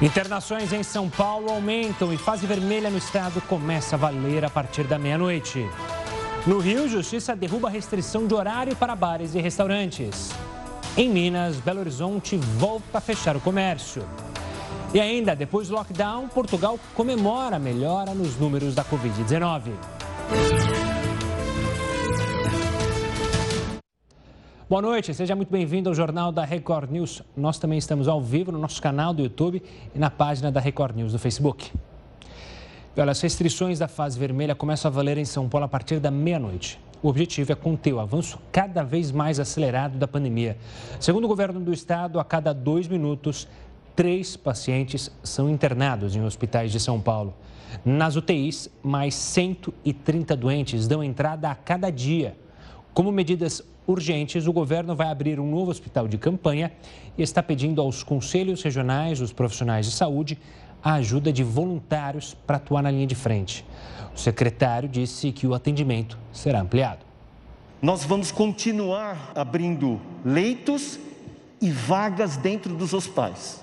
Internações em São Paulo aumentam e fase vermelha no estado começa a valer a partir da meia-noite. No Rio, Justiça derruba restrição de horário para bares e restaurantes. Em Minas, Belo Horizonte volta a fechar o comércio. E ainda, depois do lockdown, Portugal comemora a melhora nos números da Covid-19. Boa noite, seja muito bem-vindo ao Jornal da Record News. Nós também estamos ao vivo no nosso canal do YouTube e na página da Record News do Facebook. olha, as restrições da fase vermelha começam a valer em São Paulo a partir da meia-noite. O objetivo é conter o avanço cada vez mais acelerado da pandemia. Segundo o governo do estado, a cada dois minutos, três pacientes são internados em hospitais de São Paulo. Nas UTIs, mais 130 doentes dão entrada a cada dia. Como medidas urgentes, o governo vai abrir um novo hospital de campanha e está pedindo aos conselhos regionais dos profissionais de saúde a ajuda de voluntários para atuar na linha de frente. O secretário disse que o atendimento será ampliado. Nós vamos continuar abrindo leitos e vagas dentro dos hospitais.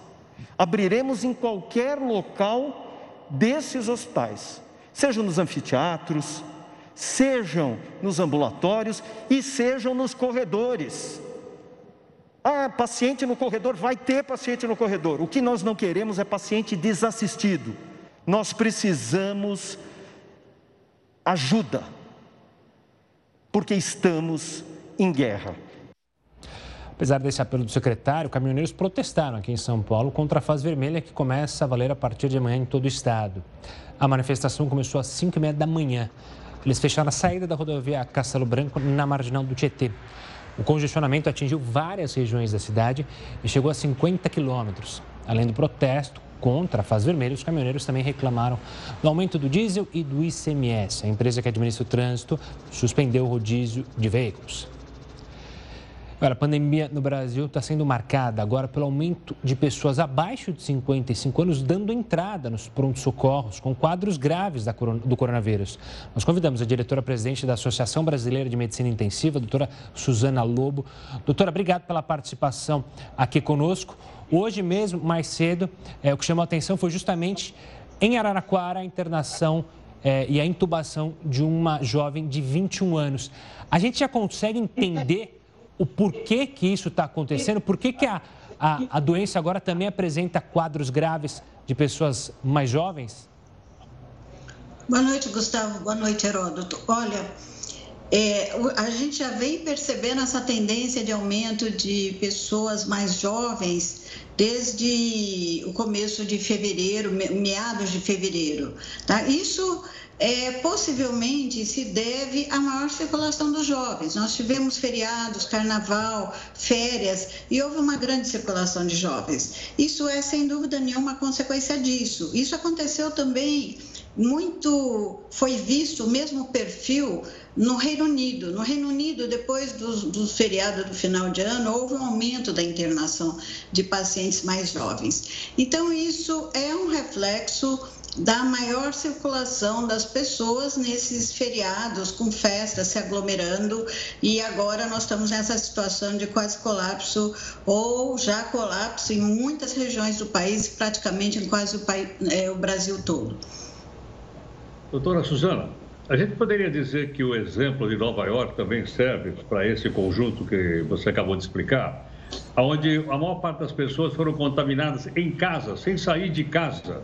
Abriremos em qualquer local desses hospitais, sejam nos anfiteatros, sejam nos ambulatórios e sejam nos corredores. Ah, paciente no corredor, vai ter paciente no corredor. O que nós não queremos é paciente desassistido. Nós precisamos ajuda, porque estamos em guerra. Apesar desse apelo do secretário, caminhoneiros protestaram aqui em São Paulo contra a fase vermelha que começa a valer a partir de amanhã em todo o estado. A manifestação começou às 5 e meia da manhã. Eles fecharam a saída da rodovia Castelo Branco na marginal do Tietê. O congestionamento atingiu várias regiões da cidade e chegou a 50 quilômetros. Além do protesto contra a fase vermelha, os caminhoneiros também reclamaram do aumento do diesel e do ICMS. A empresa que administra o trânsito suspendeu o rodízio de veículos. Olha, a pandemia no Brasil está sendo marcada agora pelo aumento de pessoas abaixo de 55 anos dando entrada nos prontos-socorros com quadros graves do coronavírus. Nós convidamos a diretora-presidente da Associação Brasileira de Medicina Intensiva, doutora Suzana Lobo. Doutora, obrigado pela participação aqui conosco. Hoje mesmo, mais cedo, é, o que chamou a atenção foi justamente em Araraquara a internação é, e a intubação de uma jovem de 21 anos. A gente já consegue entender o porquê que isso está acontecendo, por que, a, a, a doença agora também apresenta quadros graves de pessoas mais jovens? Boa noite, Gustavo. Boa noite, Heródoto. Olha, é, a gente já vem percebendo essa tendência de aumento de pessoas mais jovens desde o começo de fevereiro, meados de fevereiro. Tá? Isso é, possivelmente se deve à maior circulação dos jovens. Nós tivemos feriados, carnaval, férias e houve uma grande circulação de jovens. Isso é, sem dúvida nenhuma, consequência disso. Isso aconteceu também muito foi visto o mesmo perfil no Reino Unido. No Reino Unido, depois do, do do final de ano, houve um aumento da internação de pacientes mais jovens. Então, isso é um reflexo da maior circulação das pessoas nesses feriados, com festas se aglomerando, e agora nós estamos nessa situação de quase colapso ou já colapso em muitas regiões do país, praticamente em quase o, país, é, o Brasil todo. Doutora Suzana, a gente poderia dizer que o exemplo de Nova York também serve para esse conjunto que você acabou de explicar, onde a maior parte das pessoas foram contaminadas em casa, sem sair de casa.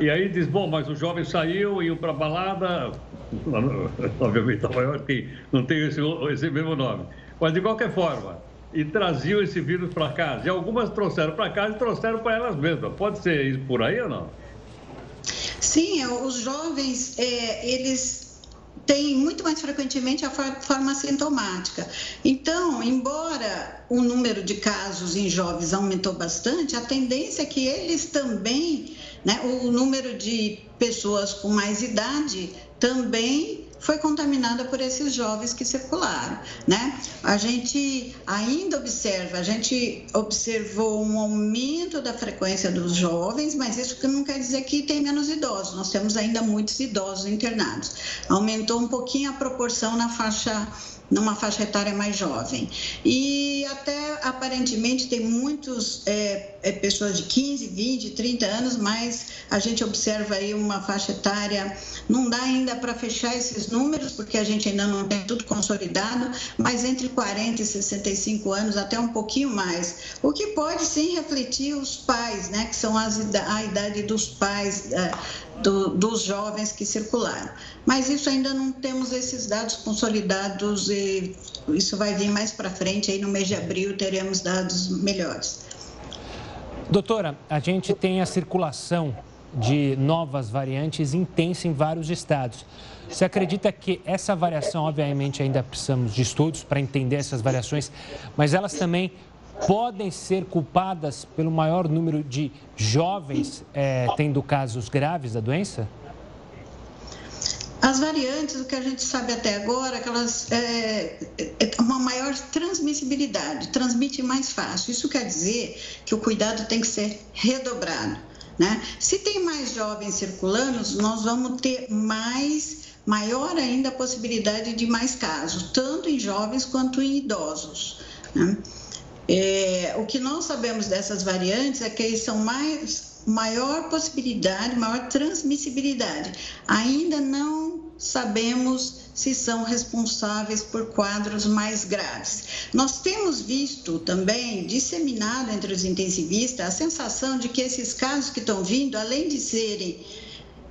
E aí diz, bom, mas o jovem saiu, iam para balada, obviamente Nova York não tem esse, esse mesmo nome, mas de qualquer forma, e traziam esse vírus para casa. E algumas trouxeram para casa e trouxeram para elas mesmas. Pode ser isso por aí ou não? Sim, os jovens, é, eles têm muito mais frequentemente a forma sintomática. Então, embora o número de casos em jovens aumentou bastante, a tendência é que eles também né? O número de pessoas com mais idade também foi contaminada por esses jovens que circularam, né? A gente ainda observa, a gente observou um aumento da frequência dos jovens, mas isso não quer dizer que tem menos idosos. Nós temos ainda muitos idosos internados. Aumentou um pouquinho a proporção na faixa numa faixa etária mais jovem. E até aparentemente tem muitos é, é, pessoas de 15, 20, 30 anos, mas a gente observa aí uma faixa etária. Não dá ainda para fechar esses números, porque a gente ainda não tem tudo consolidado, mas entre 40 e 65 anos, até um pouquinho mais. O que pode sim refletir os pais, né, que são as, a idade dos pais. Do, dos jovens que circularam. Mas isso ainda não temos esses dados consolidados e isso vai vir mais para frente, aí no mês de abril teremos dados melhores. Doutora, a gente tem a circulação de novas variantes intensa em vários estados. Você acredita que essa variação, obviamente, ainda precisamos de estudos para entender essas variações, mas elas também podem ser culpadas pelo maior número de jovens é, tendo casos graves da doença? As variantes, o que a gente sabe até agora, é que elas é, é uma maior transmissibilidade, transmite mais fácil. Isso quer dizer que o cuidado tem que ser redobrado. Né? Se tem mais jovens circulando, nós vamos ter mais, maior ainda a possibilidade de mais casos, tanto em jovens quanto em idosos. Né? É, o que nós sabemos dessas variantes é que eles são mais maior possibilidade, maior transmissibilidade. Ainda não sabemos se são responsáveis por quadros mais graves. Nós temos visto também disseminado entre os intensivistas a sensação de que esses casos que estão vindo, além de serem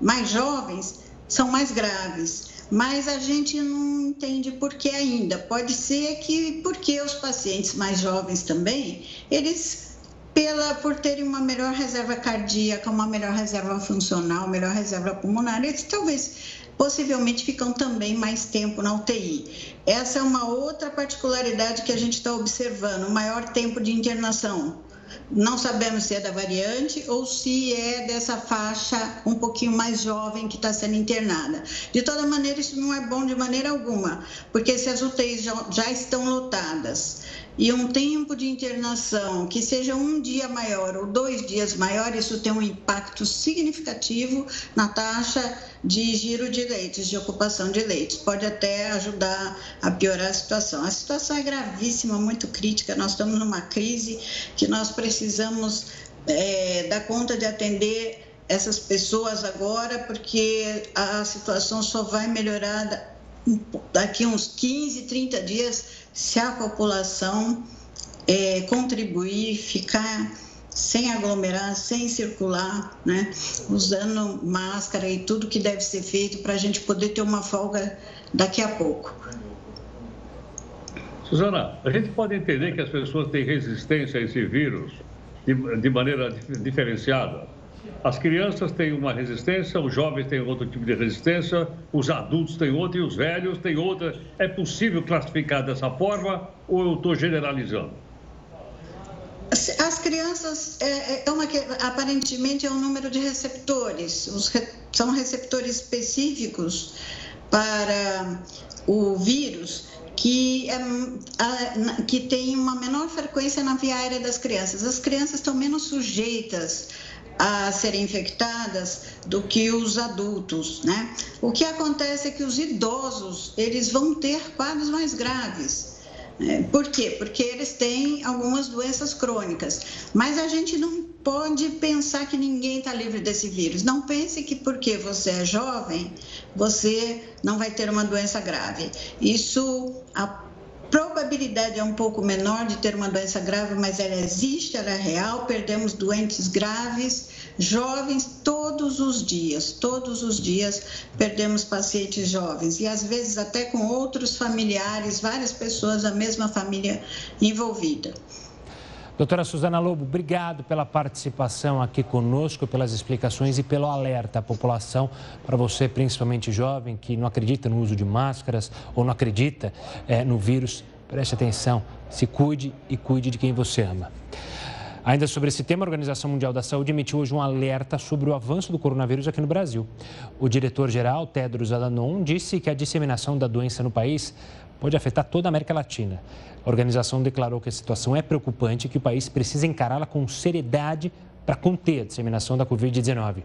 mais jovens, são mais graves mas a gente não entende por que ainda. Pode ser que porque os pacientes mais jovens também, eles pela por terem uma melhor reserva cardíaca, uma melhor reserva funcional, melhor reserva pulmonar, eles talvez possivelmente ficam também mais tempo na UTI. Essa é uma outra particularidade que a gente está observando, maior tempo de internação. Não sabemos se é da variante ou se é dessa faixa um pouquinho mais jovem que está sendo internada. De toda maneira, isso não é bom de maneira alguma, porque se as UTIs já, já estão lotadas e um tempo de internação que seja um dia maior ou dois dias maior, isso tem um impacto significativo na taxa de giro de leitos, de ocupação de leitos. Pode até ajudar a piorar a situação. A situação é gravíssima, muito crítica. Nós estamos numa crise que nós precisamos é, dar conta de atender essas pessoas agora, porque a situação só vai melhorar daqui uns 15, 30 dias se a população é, contribuir, ficar sem aglomerar, sem circular, né? usando máscara e tudo que deve ser feito para a gente poder ter uma folga daqui a pouco. Suzana, a gente pode entender que as pessoas têm resistência a esse vírus de, de maneira diferenciada? As crianças têm uma resistência, os jovens têm outro tipo de resistência, os adultos têm outra e os velhos têm outra. É possível classificar dessa forma ou eu estou generalizando? As crianças, é, é uma, aparentemente, é um número de receptores. Os, são receptores específicos para o vírus que, é, que tem uma menor frequência na via aérea das crianças. As crianças estão menos sujeitas a serem infectadas do que os adultos, né? O que acontece é que os idosos, eles vão ter quadros mais graves. Né? Por quê? Porque eles têm algumas doenças crônicas. Mas a gente não pode pensar que ninguém está livre desse vírus. Não pense que porque você é jovem, você não vai ter uma doença grave. Isso, a probabilidade é um pouco menor de ter uma doença grave, mas ela existe, ela é real. Perdemos doentes graves, jovens, todos os dias, todos os dias perdemos pacientes jovens e às vezes até com outros familiares, várias pessoas da mesma família envolvida. Doutora Suzana Lobo, obrigado pela participação aqui conosco, pelas explicações e pelo alerta à população, para você, principalmente jovem, que não acredita no uso de máscaras ou não acredita é, no vírus. Preste atenção, se cuide e cuide de quem você ama. Ainda sobre esse tema, a Organização Mundial da Saúde emitiu hoje um alerta sobre o avanço do coronavírus aqui no Brasil. O diretor-geral, Tedros Adhanom, disse que a disseminação da doença no país pode afetar toda a América Latina. A organização declarou que a situação é preocupante e que o país precisa encará-la com seriedade para conter a disseminação da Covid-19.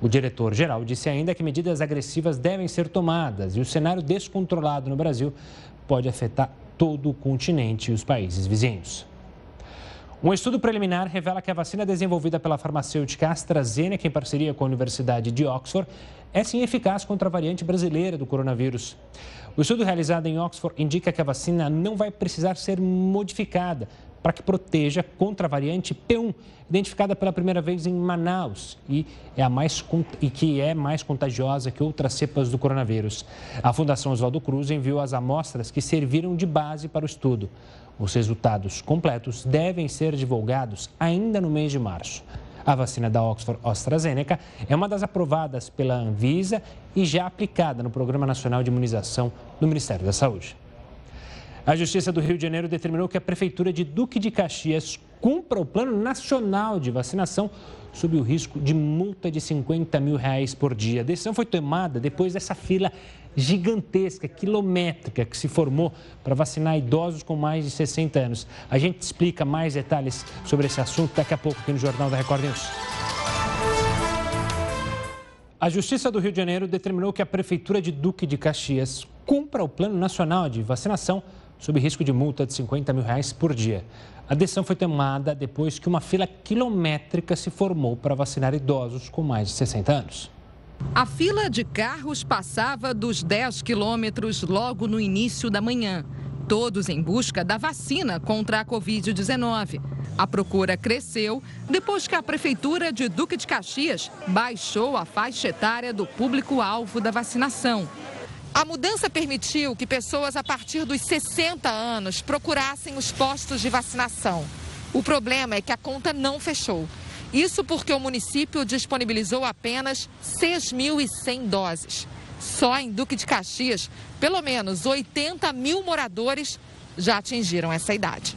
O diretor-geral disse ainda que medidas agressivas devem ser tomadas e o cenário descontrolado no Brasil pode afetar todo o continente e os países vizinhos. Um estudo preliminar revela que a vacina desenvolvida pela farmacêutica AstraZeneca em parceria com a Universidade de Oxford é sim eficaz contra a variante brasileira do coronavírus. O estudo realizado em Oxford indica que a vacina não vai precisar ser modificada para que proteja contra a variante P1, identificada pela primeira vez em Manaus e, é a mais, e que é mais contagiosa que outras cepas do coronavírus. A Fundação Oswaldo Cruz enviou as amostras que serviram de base para o estudo. Os resultados completos devem ser divulgados ainda no mês de março. A vacina da Oxford AstraZeneca é uma das aprovadas pela Anvisa e já aplicada no Programa Nacional de Imunização do Ministério da Saúde. A Justiça do Rio de Janeiro determinou que a Prefeitura de Duque de Caxias cumpra o Plano Nacional de Vacinação sob o risco de multa de 50 mil reais por dia. A decisão foi tomada depois dessa fila gigantesca, quilométrica, que se formou para vacinar idosos com mais de 60 anos. A gente explica mais detalhes sobre esse assunto daqui a pouco aqui no Jornal da Record News. A Justiça do Rio de Janeiro determinou que a Prefeitura de Duque de Caxias cumpra o Plano Nacional de Vacinação sob risco de multa de 50 mil reais por dia. A decisão foi tomada depois que uma fila quilométrica se formou para vacinar idosos com mais de 60 anos. A fila de carros passava dos 10 quilômetros logo no início da manhã, todos em busca da vacina contra a Covid-19. A procura cresceu depois que a Prefeitura de Duque de Caxias baixou a faixa etária do público-alvo da vacinação. A mudança permitiu que pessoas a partir dos 60 anos procurassem os postos de vacinação. O problema é que a conta não fechou. Isso porque o município disponibilizou apenas 6.100 doses. Só em Duque de Caxias, pelo menos 80 mil moradores já atingiram essa idade.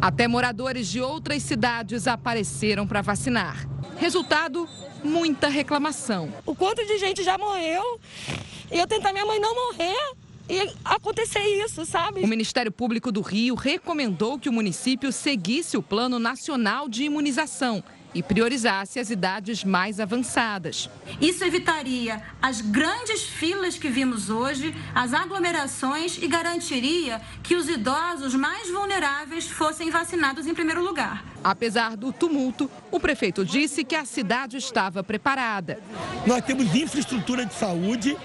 Até moradores de outras cidades apareceram para vacinar. Resultado: muita reclamação. O quanto de gente já morreu e eu tentar minha mãe não morrer e acontecer isso, sabe? O Ministério Público do Rio recomendou que o município seguisse o Plano Nacional de Imunização e priorizasse as idades mais avançadas. Isso evitaria as grandes filas que vimos hoje, as aglomerações e garantiria que os idosos mais vulneráveis fossem vacinados em primeiro lugar. Apesar do tumulto, o prefeito disse que a cidade estava preparada. Nós temos infraestrutura de saúde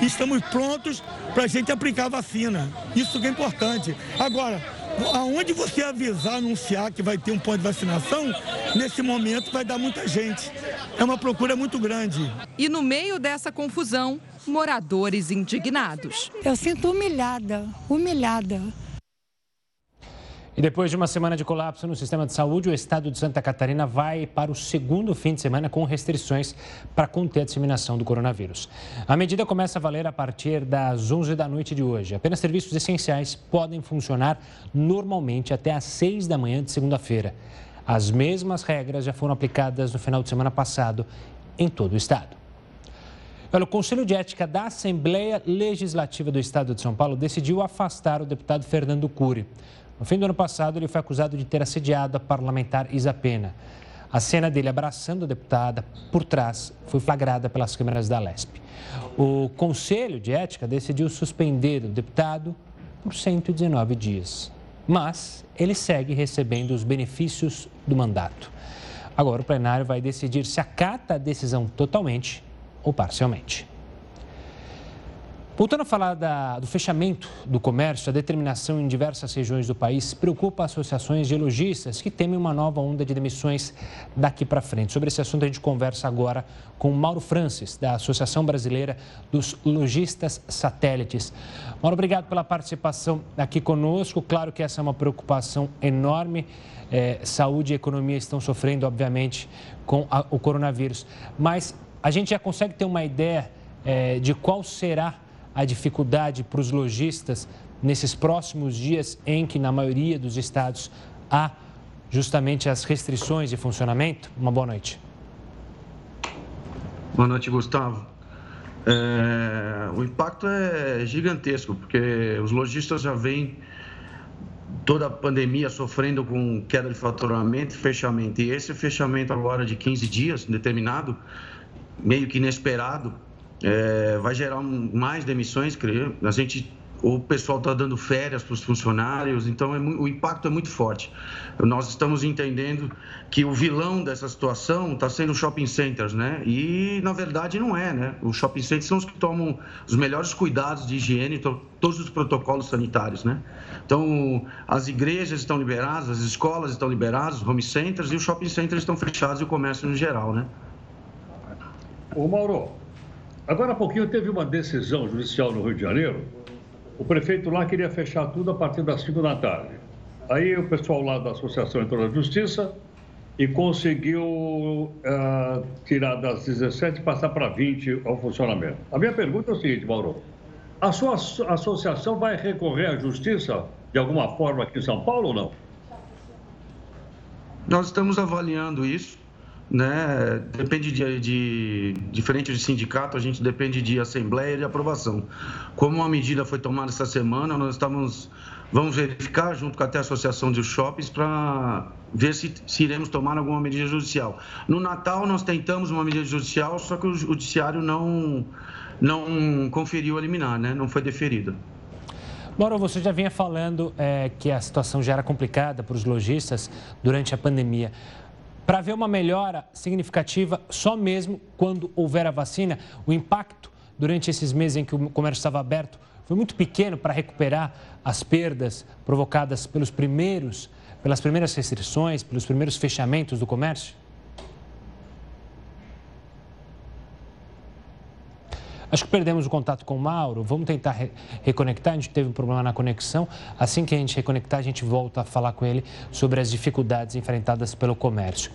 e estamos prontos para a gente aplicar a vacina. Isso que é importante. Agora, aonde você avisar, anunciar que vai ter um ponto de vacinação, nesse momento vai dar muita gente. É uma procura muito grande. E no meio dessa confusão, moradores indignados. Eu sinto humilhada, humilhada. E depois de uma semana de colapso no sistema de saúde, o estado de Santa Catarina vai para o segundo fim de semana com restrições para conter a disseminação do coronavírus. A medida começa a valer a partir das 11 da noite de hoje. Apenas serviços essenciais podem funcionar normalmente até às 6 da manhã de segunda-feira. As mesmas regras já foram aplicadas no final de semana passado em todo o estado. o Conselho de Ética da Assembleia Legislativa do Estado de São Paulo decidiu afastar o deputado Fernando Cury. No fim do ano passado, ele foi acusado de ter assediado a parlamentar Isa Pena. A cena dele abraçando a deputada por trás foi flagrada pelas câmeras da Lesp. O Conselho de Ética decidiu suspender o deputado por 119 dias. Mas ele segue recebendo os benefícios do mandato. Agora o plenário vai decidir se acata a decisão totalmente ou parcialmente. Voltando a falar da, do fechamento do comércio, a determinação em diversas regiões do país preocupa associações de lojistas que temem uma nova onda de demissões daqui para frente. Sobre esse assunto, a gente conversa agora com Mauro Francis, da Associação Brasileira dos Lojistas Satélites. Mauro, obrigado pela participação aqui conosco. Claro que essa é uma preocupação enorme. É, saúde e economia estão sofrendo, obviamente, com a, o coronavírus. Mas a gente já consegue ter uma ideia é, de qual será a dificuldade para os lojistas nesses próximos dias em que, na maioria dos estados, há justamente as restrições de funcionamento? Uma boa noite. Boa noite, Gustavo. É, o impacto é gigantesco, porque os lojistas já vêm toda a pandemia sofrendo com queda de faturamento, fechamento. E esse fechamento agora de 15 dias, determinado, meio que inesperado, é, vai gerar mais demissões, creio. A gente o pessoal está dando férias para os funcionários, então é, o impacto é muito forte. Nós estamos entendendo que o vilão dessa situação está sendo os shopping centers, né? E na verdade não é, né? Os shopping centers são os que tomam os melhores cuidados de higiene, todos os protocolos sanitários, né? Então as igrejas estão liberadas, as escolas estão liberadas, os home centers e os shopping centers estão fechados e o comércio no geral, né? Ô Mauro, agora há pouquinho teve uma decisão judicial no Rio de Janeiro o prefeito lá queria fechar tudo a partir das 5 da tarde. Aí o pessoal lá da associação entrou na justiça e conseguiu uh, tirar das 17 e passar para 20 ao funcionamento. A minha pergunta é o seguinte, Mauro. A sua associação vai recorrer à justiça de alguma forma aqui em São Paulo ou não? Nós estamos avaliando isso né? Depende de, de, diferente de sindicato, a gente depende de assembleia e de aprovação. Como uma medida foi tomada essa semana, nós estamos vamos verificar junto com até a associação de shoppings para ver se, se, iremos tomar alguma medida judicial. No Natal nós tentamos uma medida judicial, só que o judiciário não não conferiu a liminar, né? Não foi deferida. Mauro, você já vinha falando é, que a situação já era complicada para os lojistas durante a pandemia para ver uma melhora significativa só mesmo quando houver a vacina. O impacto durante esses meses em que o comércio estava aberto foi muito pequeno para recuperar as perdas provocadas pelos primeiros, pelas primeiras restrições, pelos primeiros fechamentos do comércio? Acho que perdemos o contato com o Mauro. Vamos tentar re reconectar. A gente teve um problema na conexão. Assim que a gente reconectar, a gente volta a falar com ele sobre as dificuldades enfrentadas pelo comércio.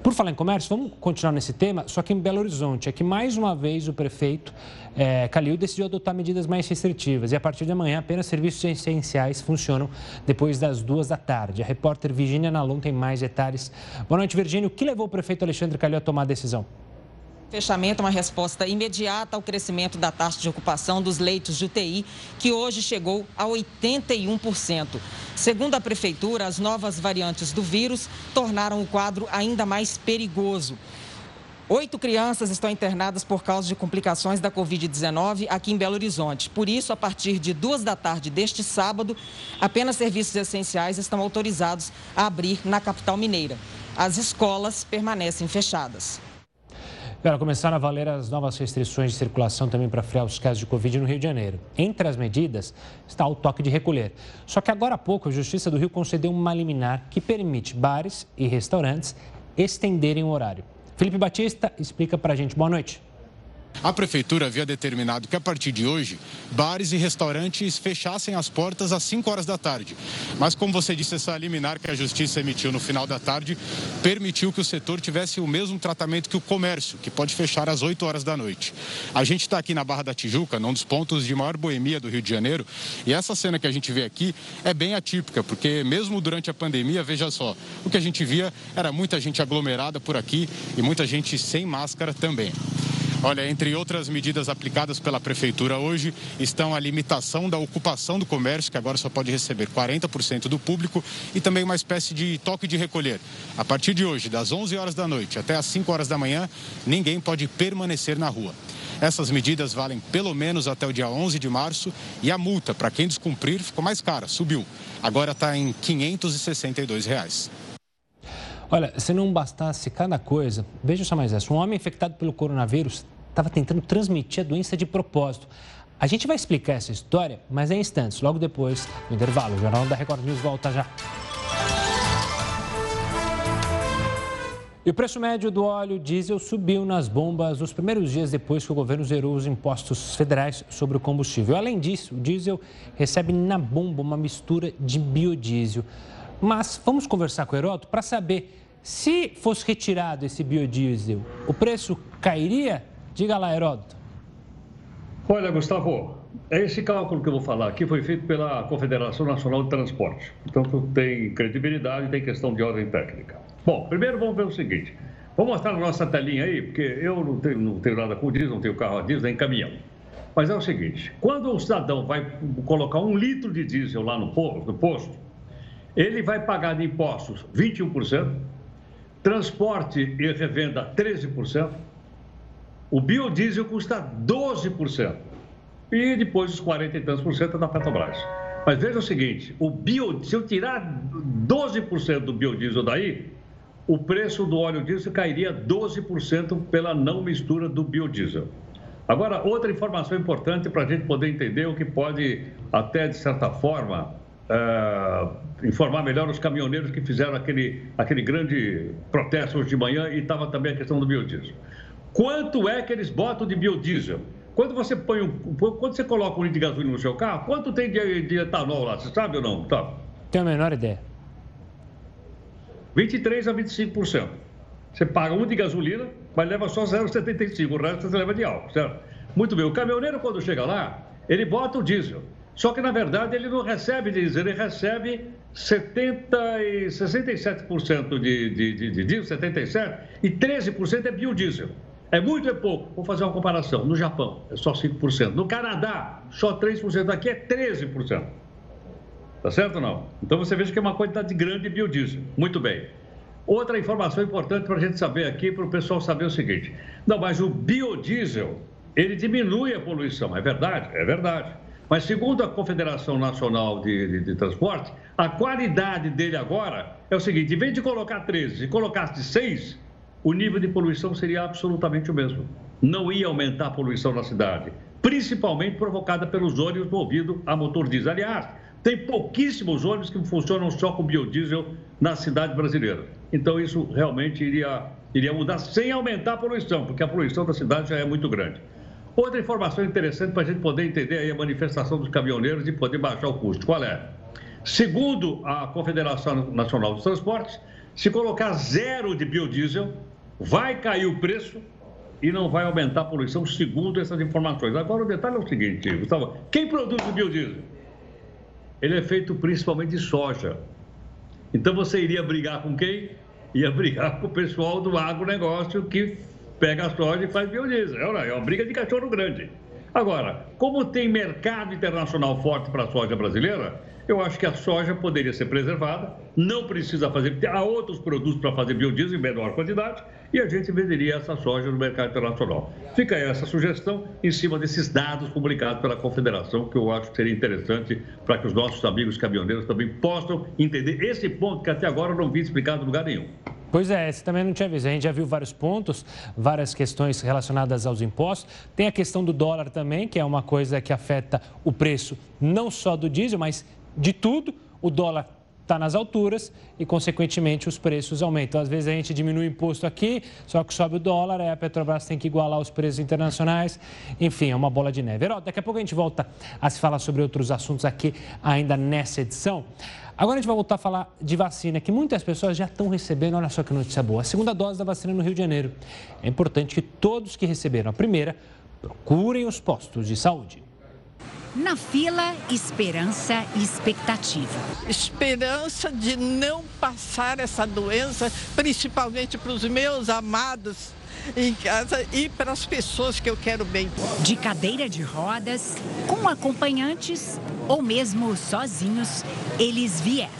Por falar em comércio, vamos continuar nesse tema, só que em Belo Horizonte. É que mais uma vez o prefeito é, Calil decidiu adotar medidas mais restritivas e a partir de amanhã apenas serviços essenciais funcionam depois das duas da tarde. A repórter Virginia Nalon tem mais detalhes. Boa noite, Virginia. O que levou o prefeito Alexandre Calil a tomar a decisão? Fechamento é uma resposta imediata ao crescimento da taxa de ocupação dos leitos de UTI, que hoje chegou a 81%. Segundo a Prefeitura, as novas variantes do vírus tornaram o quadro ainda mais perigoso. Oito crianças estão internadas por causa de complicações da Covid-19 aqui em Belo Horizonte. Por isso, a partir de duas da tarde deste sábado, apenas serviços essenciais estão autorizados a abrir na capital mineira. As escolas permanecem fechadas. Agora, começaram a valer as novas restrições de circulação também para frear os casos de Covid no Rio de Janeiro. Entre as medidas está o toque de recolher. Só que agora há pouco a Justiça do Rio concedeu uma liminar que permite bares e restaurantes estenderem o horário. Felipe Batista explica para a gente. Boa noite. A prefeitura havia determinado que a partir de hoje, bares e restaurantes fechassem as portas às 5 horas da tarde. Mas, como você disse, essa liminar que a justiça emitiu no final da tarde permitiu que o setor tivesse o mesmo tratamento que o comércio, que pode fechar às 8 horas da noite. A gente está aqui na Barra da Tijuca, num dos pontos de maior boemia do Rio de Janeiro, e essa cena que a gente vê aqui é bem atípica, porque mesmo durante a pandemia, veja só, o que a gente via era muita gente aglomerada por aqui e muita gente sem máscara também. Olha, entre outras medidas aplicadas pela Prefeitura hoje estão a limitação da ocupação do comércio, que agora só pode receber 40% do público, e também uma espécie de toque de recolher. A partir de hoje, das 11 horas da noite até as 5 horas da manhã, ninguém pode permanecer na rua. Essas medidas valem pelo menos até o dia 11 de março e a multa para quem descumprir ficou mais cara, subiu. Agora está em 562 reais. Olha, se não bastasse cada coisa, veja só mais essa. Um homem infectado pelo coronavírus estava tentando transmitir a doença de propósito. A gente vai explicar essa história, mas é em instantes, logo depois do intervalo. O Jornal da Record News volta já. E o preço médio do óleo diesel subiu nas bombas nos primeiros dias depois que o governo zerou os impostos federais sobre o combustível. Além disso, o diesel recebe na bomba uma mistura de biodiesel. Mas vamos conversar com o Heroto para saber se fosse retirado esse biodiesel, o preço cairia Diga lá, Heródoto. Olha, Gustavo, esse cálculo que eu vou falar aqui foi feito pela Confederação Nacional de Transporte. Portanto, tem credibilidade tem questão de ordem técnica. Bom, primeiro vamos ver o seguinte. Vou mostrar na nossa telinha aí, porque eu não tenho, não tenho nada com diesel, não tenho carro a diesel, nem caminhão. Mas é o seguinte, quando o cidadão vai colocar um litro de diesel lá no posto, no posto Ele vai pagar de impostos 21%, transporte e revenda 13%, o biodiesel custa 12%, e depois os 40 e tantos por cento é da Petrobras. Mas veja o seguinte, o bio, se eu tirar 12% do biodiesel daí, o preço do óleo diesel cairia 12% pela não mistura do biodiesel. Agora, outra informação importante para a gente poder entender o que pode, até de certa forma, uh, informar melhor os caminhoneiros que fizeram aquele, aquele grande protesto hoje de manhã e estava também a questão do biodiesel. Quanto é que eles botam de biodiesel? Quando você põe um, quando você coloca um litro de gasolina no seu carro, quanto tem de, de etanol lá? Você sabe ou não? Tá. Tenho a menor ideia. 23 a 25%. Você paga um de gasolina, mas leva só 0,75, o resto você leva de álcool, certo? Muito bem, o caminhoneiro quando chega lá, ele bota o diesel. Só que, na verdade, ele não recebe diesel, ele recebe 70 e 67% de, de, de, de diesel, 77%, e 13% é biodiesel. É muito é pouco? Vou fazer uma comparação. No Japão, é só 5%. No Canadá, só 3%. Aqui é 13%. Tá certo ou não? Então você veja que é uma quantidade grande de biodiesel. Muito bem. Outra informação importante para a gente saber aqui, para o pessoal saber o seguinte: não, mas o biodiesel, ele diminui a poluição, é verdade? É verdade. Mas segundo a Confederação Nacional de, de, de Transporte, a qualidade dele agora é o seguinte: em vez de colocar 13, se colocasse 6, o nível de poluição seria absolutamente o mesmo. Não ia aumentar a poluição na cidade, principalmente provocada pelos ônibus movidos a motor diesel. Aliás, tem pouquíssimos ônibus que funcionam só com biodiesel na cidade brasileira. Então, isso realmente iria, iria mudar sem aumentar a poluição, porque a poluição da cidade já é muito grande. Outra informação interessante para a gente poder entender a manifestação dos caminhoneiros e poder baixar o custo. Qual é? Segundo a Confederação Nacional dos Transportes, se colocar zero de biodiesel, vai cair o preço e não vai aumentar a poluição, segundo essas informações. Agora, o detalhe é o seguinte, Gustavo: quem produz o biodiesel? Ele é feito principalmente de soja. Então, você iria brigar com quem? Ia brigar com o pessoal do agronegócio que pega a soja e faz biodiesel. É uma briga de cachorro grande. Agora, como tem mercado internacional forte para a soja brasileira, eu acho que a soja poderia ser preservada, não precisa fazer, há outros produtos para fazer biodiesel em menor quantidade e a gente venderia essa soja no mercado internacional. Fica essa sugestão em cima desses dados publicados pela Confederação, que eu acho que seria interessante para que os nossos amigos caminhoneiros também possam entender esse ponto que até agora eu não vi explicado em lugar nenhum. Pois é, esse também não tinha visto. A gente já viu vários pontos, várias questões relacionadas aos impostos. Tem a questão do dólar também, que é uma coisa que afeta o preço não só do diesel, mas de tudo, o dólar está nas alturas e, consequentemente, os preços aumentam. Às vezes a gente diminui o imposto aqui, só que sobe o dólar, aí a Petrobras tem que igualar os preços internacionais. Enfim, é uma bola de neve. Herói, daqui a pouco a gente volta a se falar sobre outros assuntos aqui ainda nessa edição. Agora a gente vai voltar a falar de vacina, que muitas pessoas já estão recebendo. Olha só que notícia boa. A segunda dose da vacina no Rio de Janeiro. É importante que todos que receberam a primeira procurem os postos de saúde. Na fila, esperança e expectativa. Esperança de não passar essa doença, principalmente para os meus amados em casa e para as pessoas que eu quero bem. De cadeira de rodas, com acompanhantes ou mesmo sozinhos, eles vieram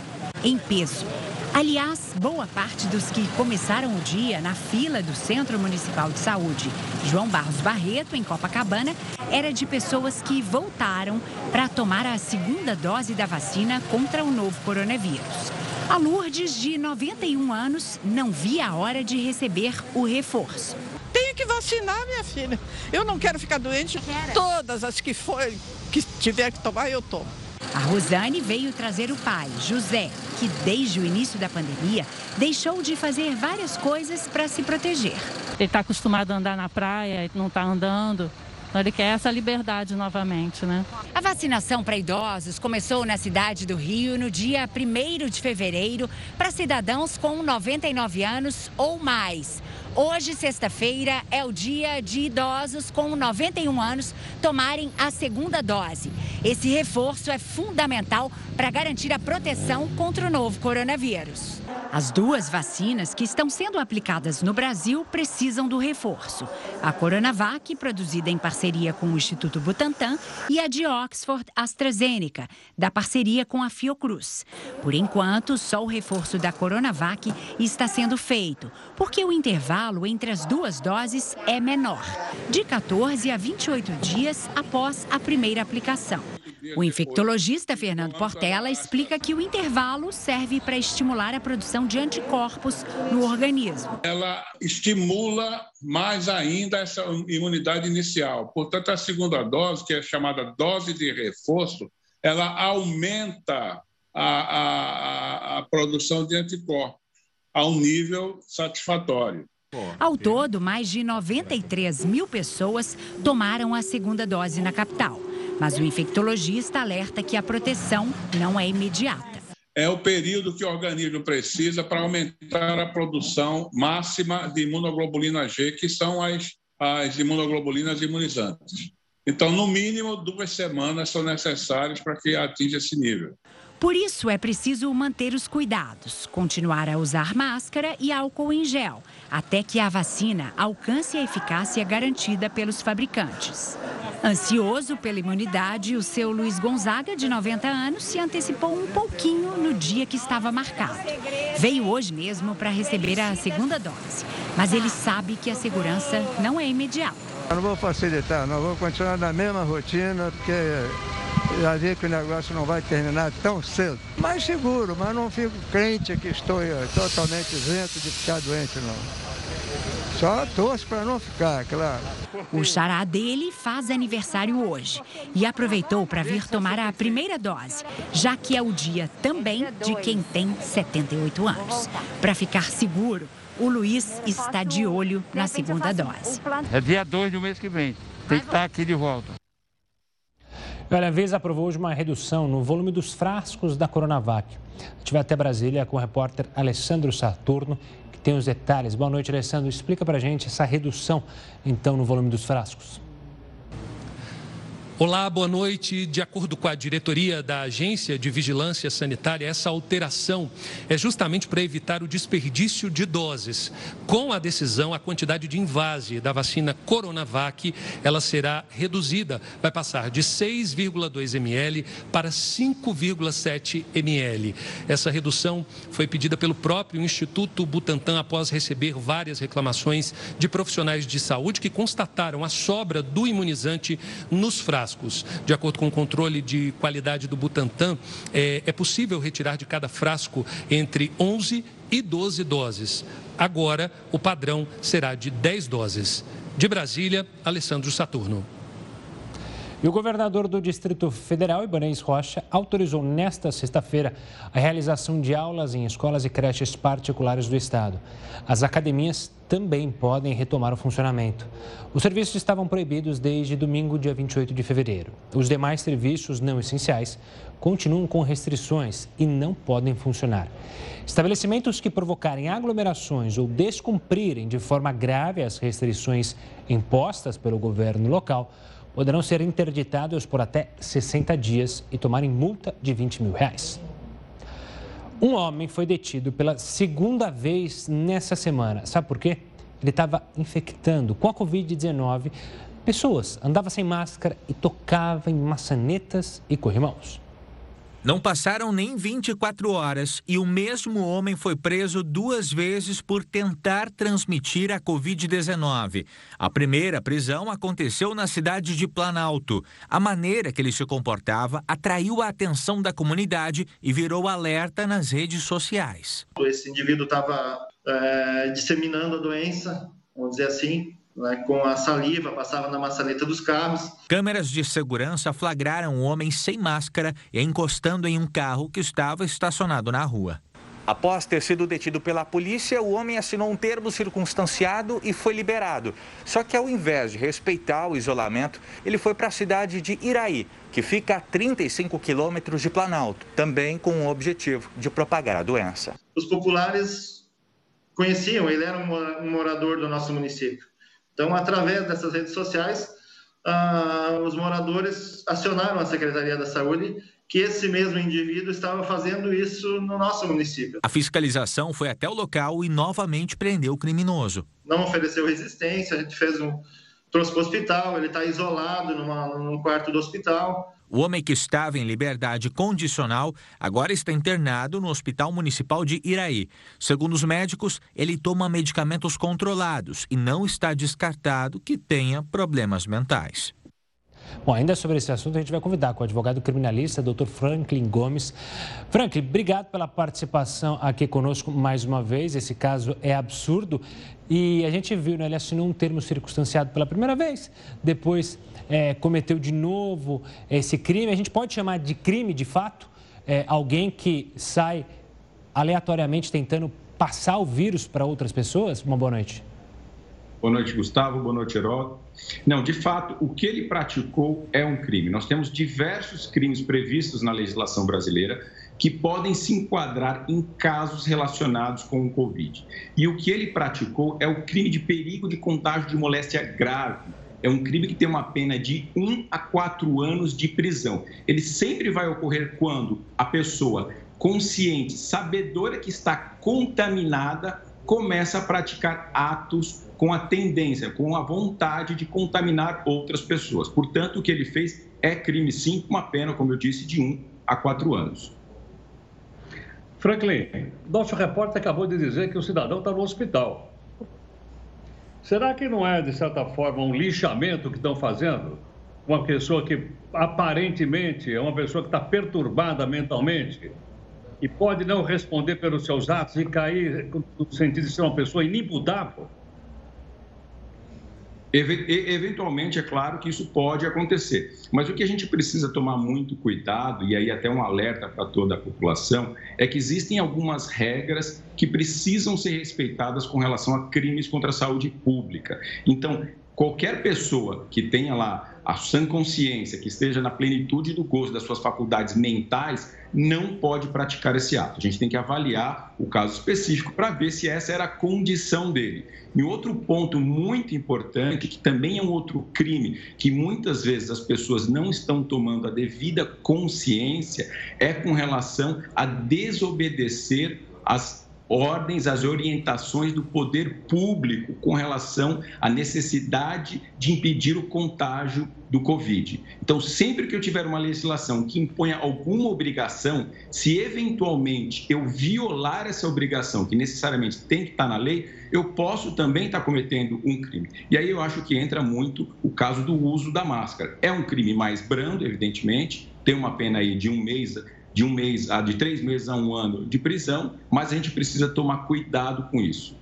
em peso Aliás, boa parte dos que começaram o dia na fila do Centro Municipal de Saúde João Barros Barreto, em Copacabana, era de pessoas que voltaram para tomar a segunda dose da vacina contra o novo coronavírus. A Lourdes, de 91 anos, não via a hora de receber o reforço. Tenho que vacinar, minha filha. Eu não quero ficar doente. Todas as que for, que tiver que tomar, eu tomo. A Rosane veio trazer o pai, José, que desde o início da pandemia deixou de fazer várias coisas para se proteger. Ele está acostumado a andar na praia, não está andando. Então, ele quer essa liberdade novamente, né? A vacinação para idosos começou na cidade do Rio no dia 1 de fevereiro para cidadãos com 99 anos ou mais. Hoje, sexta-feira, é o dia de idosos com 91 anos tomarem a segunda dose. Esse reforço é fundamental para garantir a proteção contra o novo coronavírus. As duas vacinas que estão sendo aplicadas no Brasil precisam do reforço. A Coronavac, produzida em parceria com o Instituto Butantan, e a de Oxford AstraZeneca, da parceria com a Fiocruz. Por enquanto, só o reforço da Coronavac está sendo feito, porque o intervalo entre as duas doses é menor, de 14 a 28 dias após a primeira aplicação. O infectologista Fernando Portela explica que o intervalo serve para estimular a produção de anticorpos no organismo. Ela estimula mais ainda essa imunidade inicial. Portanto, a segunda dose, que é chamada dose de reforço, ela aumenta a, a, a produção de anticorpos a um nível satisfatório. Ao todo, mais de 93 mil pessoas tomaram a segunda dose na capital. Mas o infectologista alerta que a proteção não é imediata. É o período que o organismo precisa para aumentar a produção máxima de imunoglobulina G, que são as, as imunoglobulinas imunizantes. Então, no mínimo, duas semanas são necessárias para que atinja esse nível. Por isso, é preciso manter os cuidados, continuar a usar máscara e álcool em gel, até que a vacina alcance a eficácia garantida pelos fabricantes. Ansioso pela imunidade, o seu Luiz Gonzaga, de 90 anos, se antecipou um pouquinho no dia que estava marcado. Veio hoje mesmo para receber a segunda dose, mas ele sabe que a segurança não é imediata. Eu não vou facilitar, não vou continuar na mesma rotina, porque já vi que o negócio não vai terminar tão cedo. Mais seguro, mas não fico crente que estou eh, totalmente isento de ficar doente, não. Só torço para não ficar, claro. O xará dele faz aniversário hoje e aproveitou para vir tomar a primeira dose, já que é o dia também de quem tem 78 anos. Para ficar seguro, o Luiz está de olho na segunda dose. É dia 2 do mês que vem. Tem que estar aqui de volta. Olha, a Vez aprovou hoje uma redução no volume dos frascos da Coronavac. Vai até Brasília com o repórter Alessandro Saturno, que tem os detalhes. Boa noite, Alessandro. Explica para a gente essa redução, então, no volume dos frascos. Olá, boa noite. De acordo com a diretoria da Agência de Vigilância Sanitária, essa alteração é justamente para evitar o desperdício de doses. Com a decisão, a quantidade de invase da vacina Coronavac, ela será reduzida, vai passar de 6,2 ml para 5,7 ml. Essa redução foi pedida pelo próprio Instituto Butantan após receber várias reclamações de profissionais de saúde que constataram a sobra do imunizante nos frascos frascos. De acordo com o controle de qualidade do Butantan, é, é possível retirar de cada frasco entre 11 e 12 doses. Agora, o padrão será de 10 doses. De Brasília, Alessandro Saturno. E o governador do Distrito Federal, Ibanez Rocha, autorizou nesta sexta-feira a realização de aulas em escolas e creches particulares do estado. As academias também podem retomar o funcionamento. Os serviços estavam proibidos desde domingo, dia 28 de fevereiro. Os demais serviços não essenciais continuam com restrições e não podem funcionar. Estabelecimentos que provocarem aglomerações ou descumprirem de forma grave as restrições impostas pelo governo local poderão ser interditados por até 60 dias e tomarem multa de 20 mil reais. Um homem foi detido pela segunda vez nessa semana. Sabe por quê? Ele estava infectando com a Covid-19 pessoas, andava sem máscara e tocava em maçanetas e corrimãos. Não passaram nem 24 horas e o mesmo homem foi preso duas vezes por tentar transmitir a Covid-19. A primeira prisão aconteceu na cidade de Planalto. A maneira que ele se comportava atraiu a atenção da comunidade e virou alerta nas redes sociais. Esse indivíduo estava é, disseminando a doença, vamos dizer assim, né, com a saliva, passava na maçaneta dos carros. Câmeras de segurança flagraram um homem sem máscara e encostando em um carro que estava estacionado na rua. Após ter sido detido pela polícia, o homem assinou um termo circunstanciado e foi liberado. Só que ao invés de respeitar o isolamento, ele foi para a cidade de Iraí, que fica a 35 quilômetros de Planalto, também com o objetivo de propagar a doença. Os populares conheciam, ele era um morador do nosso município. Então, através dessas redes sociais, ah, os moradores acionaram a Secretaria da Saúde que esse mesmo indivíduo estava fazendo isso no nosso município. A fiscalização foi até o local e novamente prendeu o criminoso. Não ofereceu resistência, a gente fez um trouxe para o hospital, ele está isolado numa, num quarto do hospital. O homem que estava em liberdade condicional agora está internado no Hospital Municipal de Iraí. Segundo os médicos, ele toma medicamentos controlados e não está descartado que tenha problemas mentais. Bom, ainda sobre esse assunto, a gente vai convidar com o advogado criminalista, Dr. Franklin Gomes. Franklin, obrigado pela participação aqui conosco mais uma vez. Esse caso é absurdo e a gente viu, né, ele assinou um termo circunstanciado pela primeira vez, depois é, cometeu de novo esse crime. A gente pode chamar de crime de fato é, alguém que sai aleatoriamente tentando passar o vírus para outras pessoas? Uma boa noite. Boa noite, Gustavo. Boa noite, Heródoto. Não, de fato, o que ele praticou é um crime. Nós temos diversos crimes previstos na legislação brasileira que podem se enquadrar em casos relacionados com o Covid. E o que ele praticou é o crime de perigo de contágio de moléstia grave. É um crime que tem uma pena de 1 a 4 anos de prisão. Ele sempre vai ocorrer quando a pessoa consciente, sabedora que está contaminada, começa a praticar atos com a tendência, com a vontade de contaminar outras pessoas. Portanto, o que ele fez é crime sim, com uma pena, como eu disse, de 1 a 4 anos. Franklin, nosso repórter acabou de dizer que o cidadão está no hospital. Será que não é, de certa forma, um lixamento que estão fazendo? Uma pessoa que aparentemente é uma pessoa que está perturbada mentalmente e pode não responder pelos seus atos e cair no sentido de ser uma pessoa inimputável? Eventualmente, é claro que isso pode acontecer, mas o que a gente precisa tomar muito cuidado, e aí até um alerta para toda a população, é que existem algumas regras que precisam ser respeitadas com relação a crimes contra a saúde pública. Então, qualquer pessoa que tenha lá a sã consciência, que esteja na plenitude do gozo das suas faculdades mentais, não pode praticar esse ato. A gente tem que avaliar o caso específico para ver se essa era a condição dele. E outro ponto muito importante, que também é um outro crime, que muitas vezes as pessoas não estão tomando a devida consciência, é com relação a desobedecer as ordens, as orientações do poder público com relação à necessidade de impedir o contágio do Covid. Então, sempre que eu tiver uma legislação que imponha alguma obrigação, se eventualmente eu violar essa obrigação, que necessariamente tem que estar na lei, eu posso também estar cometendo um crime. E aí eu acho que entra muito o caso do uso da máscara. É um crime mais brando, evidentemente, tem uma pena aí de um mês de um mês, a de três meses a um ano de prisão, mas a gente precisa tomar cuidado com isso.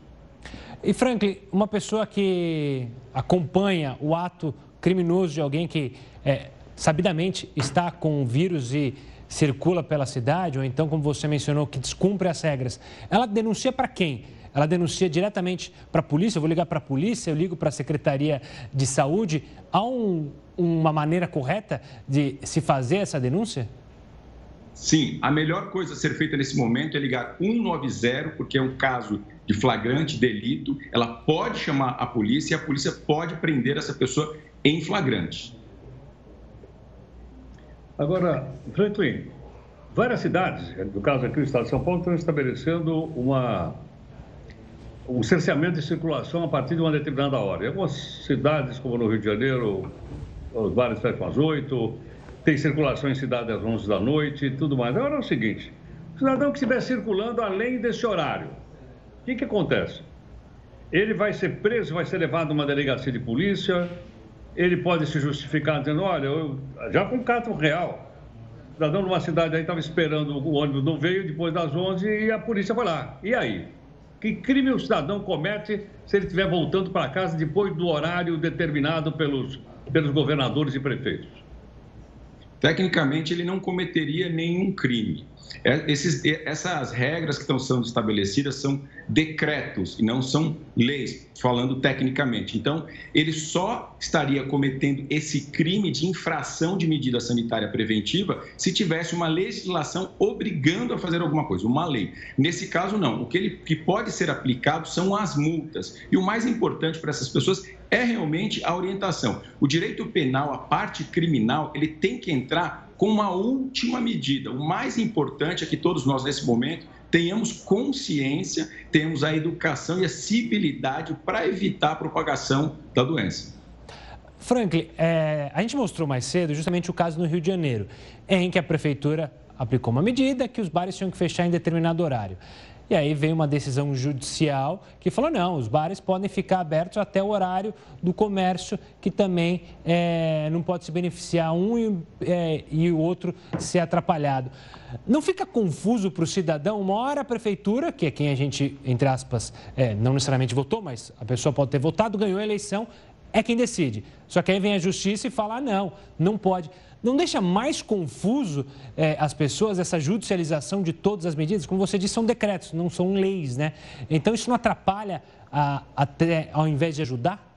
E Franklin, uma pessoa que acompanha o ato criminoso de alguém que é, sabidamente está com o vírus e circula pela cidade, ou então, como você mencionou, que descumpre as regras, ela denuncia para quem? Ela denuncia diretamente para a polícia? Eu vou ligar para a polícia, eu ligo para a Secretaria de Saúde. Há um, uma maneira correta de se fazer essa denúncia? Sim, a melhor coisa a ser feita nesse momento é ligar 190, porque é um caso de flagrante delito. Ela pode chamar a polícia e a polícia pode prender essa pessoa em flagrante. Agora, Franklin, várias cidades, no caso aqui do estado de São Paulo, estão estabelecendo uma, um cerceamento de circulação a partir de uma determinada hora. Em algumas cidades, como no Rio de Janeiro, os bares fecham às 8, tem circulação em cidade às 11 da noite e tudo mais. Agora é o seguinte: o cidadão que estiver circulando além desse horário, o que, que acontece? Ele vai ser preso, vai ser levado a uma delegacia de polícia, ele pode se justificar dizendo: olha, eu, já com cartão real. O cidadão numa cidade aí estava esperando, o ônibus não veio depois das 11 e a polícia foi lá. E aí? Que crime o cidadão comete se ele estiver voltando para casa depois do horário determinado pelos, pelos governadores e prefeitos? Tecnicamente ele não cometeria nenhum crime. É, esses, essas regras que estão sendo estabelecidas são decretos e não são leis, falando tecnicamente. Então, ele só estaria cometendo esse crime de infração de medida sanitária preventiva se tivesse uma legislação obrigando a fazer alguma coisa, uma lei. Nesse caso, não. O que, ele, que pode ser aplicado são as multas. E o mais importante para essas pessoas é realmente a orientação. O direito penal, a parte criminal, ele tem que entrar com uma última medida. O mais importante é que todos nós, nesse momento, tenhamos consciência, tenhamos a educação e a civilidade para evitar a propagação da doença. Franklin, é, a gente mostrou mais cedo justamente o caso no Rio de Janeiro, em que a prefeitura aplicou uma medida que os bares tinham que fechar em determinado horário. E aí veio uma decisão judicial que falou: não, os bares podem ficar abertos até o horário do comércio, que também é, não pode se beneficiar um e, é, e o outro ser atrapalhado. Não fica confuso para o cidadão? Uma hora a prefeitura, que é quem a gente, entre aspas, é, não necessariamente votou, mas a pessoa pode ter votado, ganhou a eleição, é quem decide. Só que aí vem a justiça e fala: ah, não, não pode. Não deixa mais confuso é, as pessoas essa judicialização de todas as medidas? Como você disse, são decretos, não são leis, né? Então isso não atrapalha a, até ao invés de ajudar?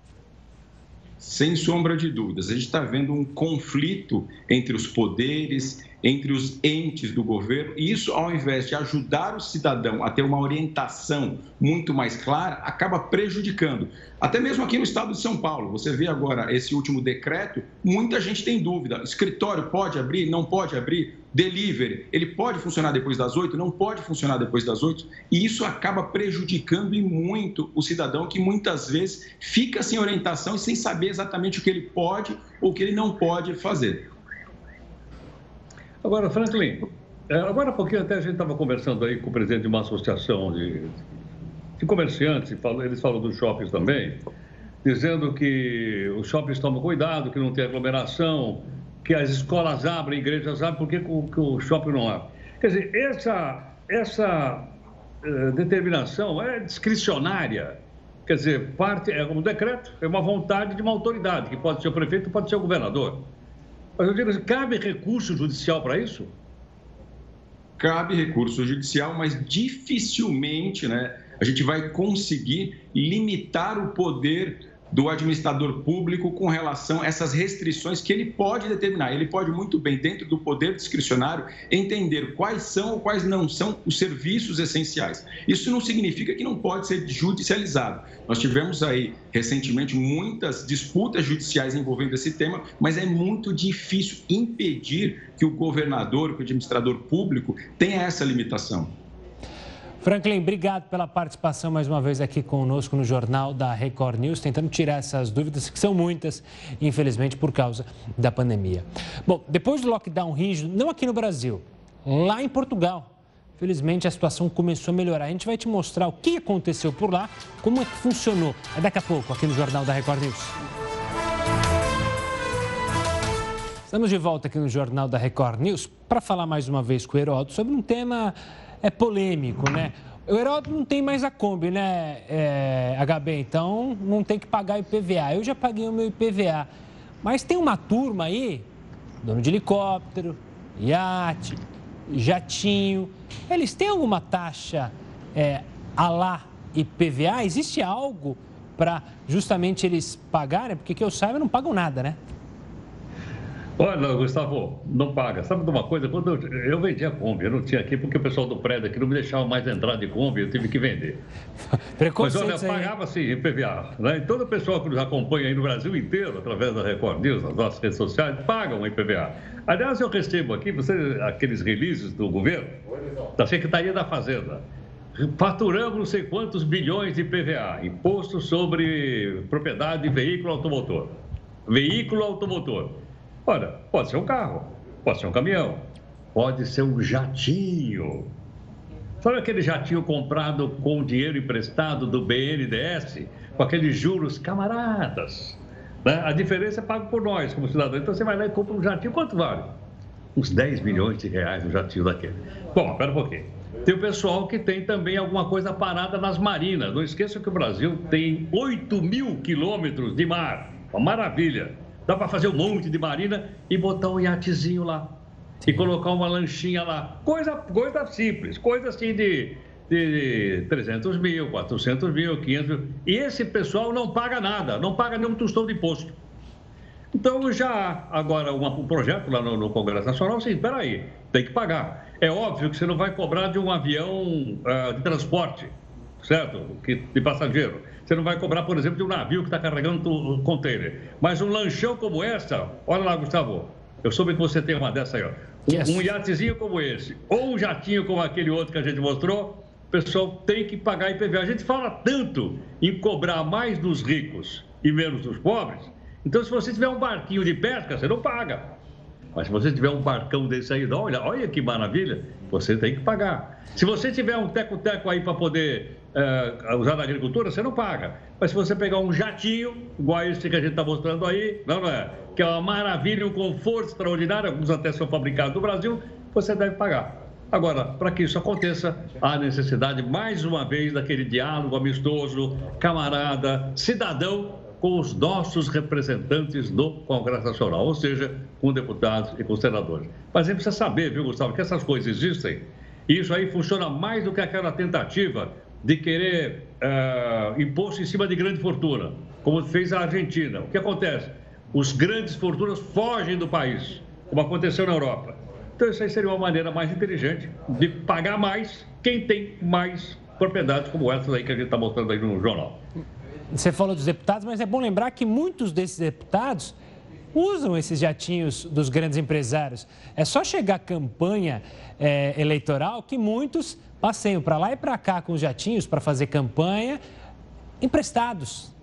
Sem sombra de dúvidas. A gente está vendo um conflito entre os poderes, entre os entes do governo, e isso, ao invés de ajudar o cidadão a ter uma orientação muito mais clara, acaba prejudicando. Até mesmo aqui no estado de São Paulo, você vê agora esse último decreto, muita gente tem dúvida: escritório pode abrir, não pode abrir? Delivery, ele pode funcionar depois das oito, não pode funcionar depois das oito, e isso acaba prejudicando e muito o cidadão que muitas vezes fica sem orientação e sem saber exatamente o que ele pode ou o que ele não pode fazer. Agora, Franklin, é, agora há pouquinho até a gente estava conversando aí com o presidente de uma associação de, de comerciantes, eles falam dos shoppings também, dizendo que os shoppings tomam cuidado, que não tem aglomeração, que as escolas abrem, igrejas abrem, por que, que o shopping não abre? Quer dizer, essa, essa uh, determinação é discricionária. Quer dizer, parte, é um decreto, é uma vontade de uma autoridade, que pode ser o prefeito, pode ser o governador. Mas eu digo assim, cabe recurso judicial para isso? Cabe recurso judicial, mas dificilmente né, a gente vai conseguir limitar o poder do administrador público com relação a essas restrições que ele pode determinar. Ele pode muito bem, dentro do poder discricionário, entender quais são ou quais não são os serviços essenciais. Isso não significa que não pode ser judicializado. Nós tivemos aí recentemente muitas disputas judiciais envolvendo esse tema, mas é muito difícil impedir que o governador, que o administrador público tenha essa limitação. Franklin, obrigado pela participação mais uma vez aqui conosco no Jornal da Record News, tentando tirar essas dúvidas, que são muitas, infelizmente, por causa da pandemia. Bom, depois do lockdown rígido, não aqui no Brasil, lá em Portugal, felizmente a situação começou a melhorar. A gente vai te mostrar o que aconteceu por lá, como é que funcionou. É daqui a pouco, aqui no Jornal da Record News. Estamos de volta aqui no Jornal da Record News para falar mais uma vez com o Heródoto sobre um tema é polêmico, né? O Heródoto não tem mais a Kombi, né, é, HB? Então não tem que pagar IPVA. Eu já paguei o meu IPVA. Mas tem uma turma aí, dono de helicóptero, iate, jatinho. Eles têm alguma taxa é, a lá IPVA? Existe algo para justamente eles pagarem? Porque que eu saiba, não pagam nada, né? Olha, Gustavo, não paga. Sabe de uma coisa? Quando eu, eu vendi a Kombi, eu não tinha aqui porque o pessoal do prédio aqui não me deixava mais entrar de Kombi, eu tive que vender. Mas olha, pagava sim IPVA. Né? E todo o pessoal que nos acompanha aí no Brasil inteiro, através da Record News, nas nossas redes sociais, pagam IPVA. Aliás, eu recebo aqui, você, aqueles releases do governo, da Secretaria da Fazenda. Faturamos não sei quantos bilhões de IPVA, Imposto sobre Propriedade de Veículo Automotor. Veículo Automotor. Olha, pode ser um carro, pode ser um caminhão, pode ser um jatinho. Sabe aquele jatinho comprado com dinheiro emprestado do BNDES, com aqueles juros camaradas? Né? A diferença é pago por nós, como cidadão. Então você vai lá e compra um jatinho, quanto vale? Uns 10 milhões de reais um jatinho daquele. Bom, espera um pouquinho. Tem o pessoal que tem também alguma coisa parada nas marinas. Não esqueça que o Brasil tem 8 mil quilômetros de mar. Uma maravilha. Dá para fazer um monte de marina e botar um iatezinho lá. E colocar uma lanchinha lá. Coisa, coisa simples, coisa assim de, de 300 mil, 400 mil, 500 mil. E esse pessoal não paga nada, não paga nenhum tostão de imposto. Então já há agora uma, um projeto lá no, no Congresso Nacional, sim, espera aí, tem que pagar. É óbvio que você não vai cobrar de um avião uh, de transporte, certo? Que, de passageiro. Você não vai cobrar, por exemplo, de um navio que está carregando o container. Mas um lanchão como essa, olha lá, Gustavo, eu soube que você tem uma dessa aí, ó. Um, yes. um iatezinho como esse, ou um jatinho como aquele outro que a gente mostrou, o pessoal tem que pagar IPV. A gente fala tanto em cobrar mais dos ricos e menos dos pobres, então, se você tiver um barquinho de pesca, você não paga. Mas se você tiver um barcão desse aí, olha, olha que maravilha, você tem que pagar. Se você tiver um teco-teco aí para poder uh, usar na agricultura, você não paga. Mas se você pegar um jatinho, igual esse que a gente está mostrando aí, não, não é? Que é uma maravilha, um conforto extraordinário, alguns até são fabricados no Brasil, você deve pagar. Agora, para que isso aconteça, há necessidade, mais uma vez, daquele diálogo amistoso, camarada, cidadão, com os nossos representantes do Congresso Nacional, ou seja, com deputados e com senadores. Mas a gente precisa saber, viu, Gustavo, que essas coisas existem. E isso aí funciona mais do que aquela tentativa de querer uh, imposto em cima de grande fortuna, como fez a Argentina. O que acontece? Os grandes fortunas fogem do país, como aconteceu na Europa. Então, isso aí seria uma maneira mais inteligente de pagar mais quem tem mais propriedades como essas aí que a gente está mostrando aí no jornal. Você falou dos deputados, mas é bom lembrar que muitos desses deputados usam esses jatinhos dos grandes empresários. É só chegar a campanha é, eleitoral que muitos passeiam para lá e para cá com os jatinhos para fazer campanha emprestados.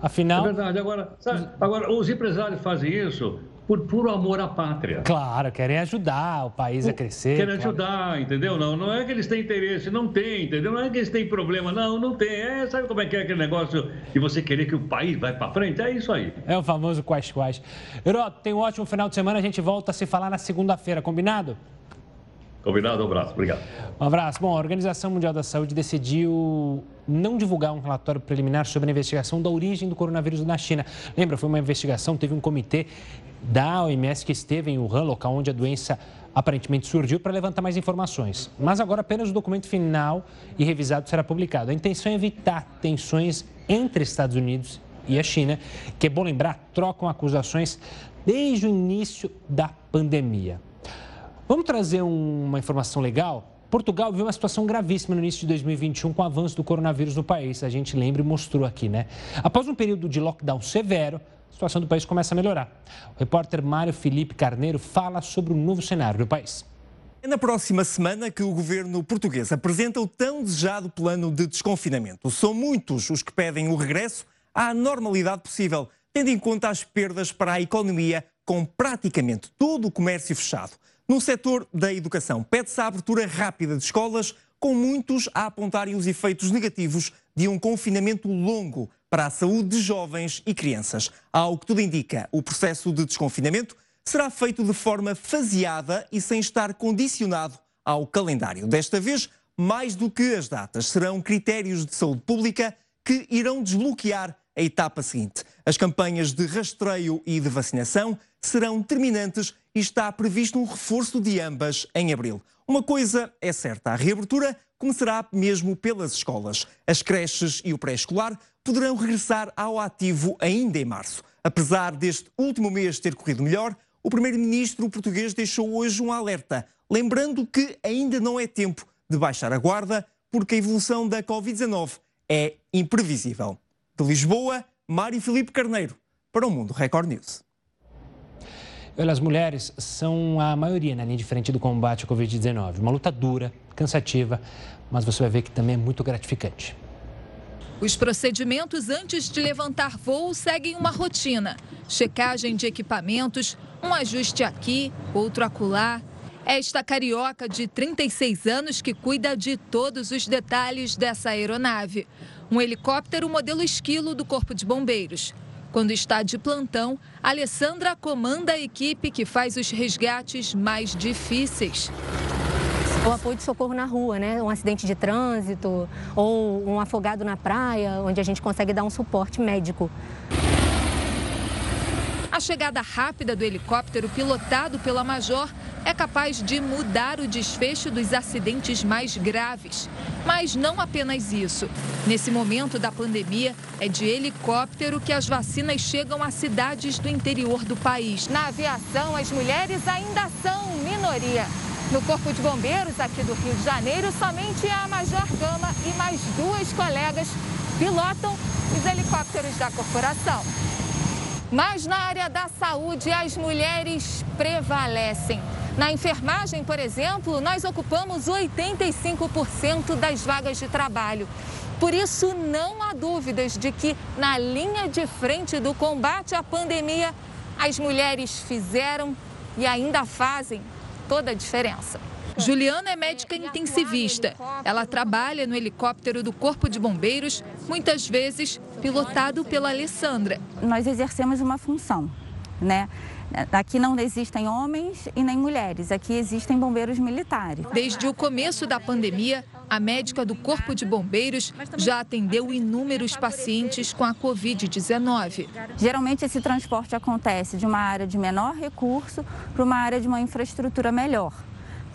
Afinal. É verdade. Agora, sabe, agora, os empresários fazem isso por puro amor à pátria. Claro, querem ajudar o país a crescer. Querem claro. ajudar, entendeu? Não, não é que eles têm interesse, não tem, entendeu? Não é que eles têm problema, não, não tem. É, sabe como é que é aquele negócio de você querer que o país vá para frente? É isso aí. É o famoso quais-quais. Heroto, tem um ótimo final de semana, a gente volta a se falar na segunda-feira, combinado? Combinado, um abraço, obrigado. Um abraço. Bom, a Organização Mundial da Saúde decidiu não divulgar um relatório preliminar sobre a investigação da origem do coronavírus na China. Lembra, foi uma investigação, teve um comitê da OMS que esteve em Wuhan, local onde a doença aparentemente surgiu, para levantar mais informações. Mas agora apenas o documento final e revisado será publicado. A intenção é evitar tensões entre Estados Unidos e a China, que é bom lembrar, trocam acusações desde o início da pandemia. Vamos trazer uma informação legal? Portugal viu uma situação gravíssima no início de 2021 com o avanço do coronavírus no país. A gente lembra e mostrou aqui, né? Após um período de lockdown severo, a situação do país começa a melhorar. O repórter Mário Felipe Carneiro fala sobre o novo cenário do país. É na próxima semana que o governo português apresenta o tão desejado plano de desconfinamento. São muitos os que pedem o regresso à normalidade possível, tendo em conta as perdas para a economia com praticamente todo o comércio fechado. No setor da educação, pede-se a abertura rápida de escolas, com muitos a apontarem os efeitos negativos de um confinamento longo para a saúde de jovens e crianças. Ao que tudo indica, o processo de desconfinamento será feito de forma faseada e sem estar condicionado ao calendário. Desta vez, mais do que as datas, serão critérios de saúde pública que irão desbloquear a etapa seguinte. As campanhas de rastreio e de vacinação serão terminantes e está previsto um reforço de ambas em abril. Uma coisa é certa, a reabertura começará mesmo pelas escolas. As creches e o pré-escolar poderão regressar ao ativo ainda em março. Apesar deste último mês ter corrido melhor, o primeiro-ministro português deixou hoje um alerta, lembrando que ainda não é tempo de baixar a guarda, porque a evolução da Covid-19 é imprevisível. De Lisboa, Mário Filipe Carneiro, para o Mundo Record News. As mulheres são a maioria na linha de frente do combate à Covid-19. Uma luta dura, cansativa, mas você vai ver que também é muito gratificante. Os procedimentos antes de levantar voo seguem uma rotina: checagem de equipamentos, um ajuste aqui, outro acolá. Esta carioca de 36 anos que cuida de todos os detalhes dessa aeronave. Um helicóptero modelo esquilo do Corpo de Bombeiros. Quando está de plantão, Alessandra comanda a equipe que faz os resgates mais difíceis o apoio de socorro na rua, né? Um acidente de trânsito ou um afogado na praia, onde a gente consegue dar um suporte médico. A chegada rápida do helicóptero pilotado pela Major é capaz de mudar o desfecho dos acidentes mais graves. Mas não apenas isso. Nesse momento da pandemia, é de helicóptero que as vacinas chegam a cidades do interior do país. Na aviação, as mulheres ainda são minoria. No Corpo de Bombeiros aqui do Rio de Janeiro, somente a Major Gama e mais duas colegas pilotam os helicópteros da corporação. Mas na área da saúde, as mulheres prevalecem. Na enfermagem, por exemplo, nós ocupamos 85% das vagas de trabalho. Por isso, não há dúvidas de que, na linha de frente do combate à pandemia, as mulheres fizeram e ainda fazem toda a diferença. Juliana é médica intensivista. Ela trabalha no helicóptero do Corpo de Bombeiros, muitas vezes pilotado pela Alessandra. Nós exercemos uma função, né? Aqui não existem homens e nem mulheres, aqui existem bombeiros militares. Desde o começo da pandemia, a médica do Corpo de Bombeiros já atendeu inúmeros pacientes com a Covid-19. Geralmente, esse transporte acontece de uma área de menor recurso para uma área de uma infraestrutura melhor,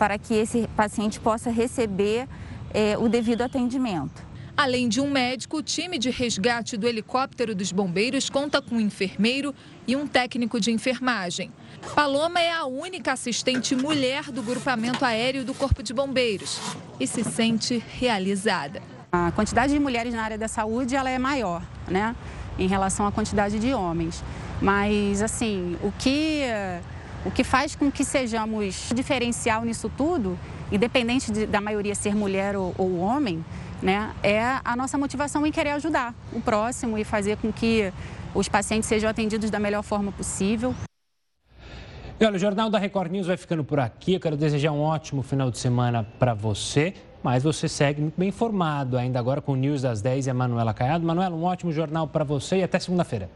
para que esse paciente possa receber eh, o devido atendimento. Além de um médico, o time de resgate do helicóptero dos bombeiros conta com um enfermeiro e um técnico de enfermagem. Paloma é a única assistente mulher do grupamento aéreo do Corpo de Bombeiros e se sente realizada. A quantidade de mulheres na área da saúde ela é maior, né, em relação à quantidade de homens. Mas assim, o que o que faz com que sejamos diferencial nisso tudo, independente de, da maioria ser mulher ou, ou homem, né, é a nossa motivação em querer ajudar o próximo e fazer com que os pacientes sejam atendidos da melhor forma possível. E olha, o Jornal da Record News vai ficando por aqui. Eu quero desejar um ótimo final de semana para você, mas você segue muito bem informado ainda agora com o News das 10 e a Manuela Caiado. Manuela, um ótimo jornal para você e até segunda-feira.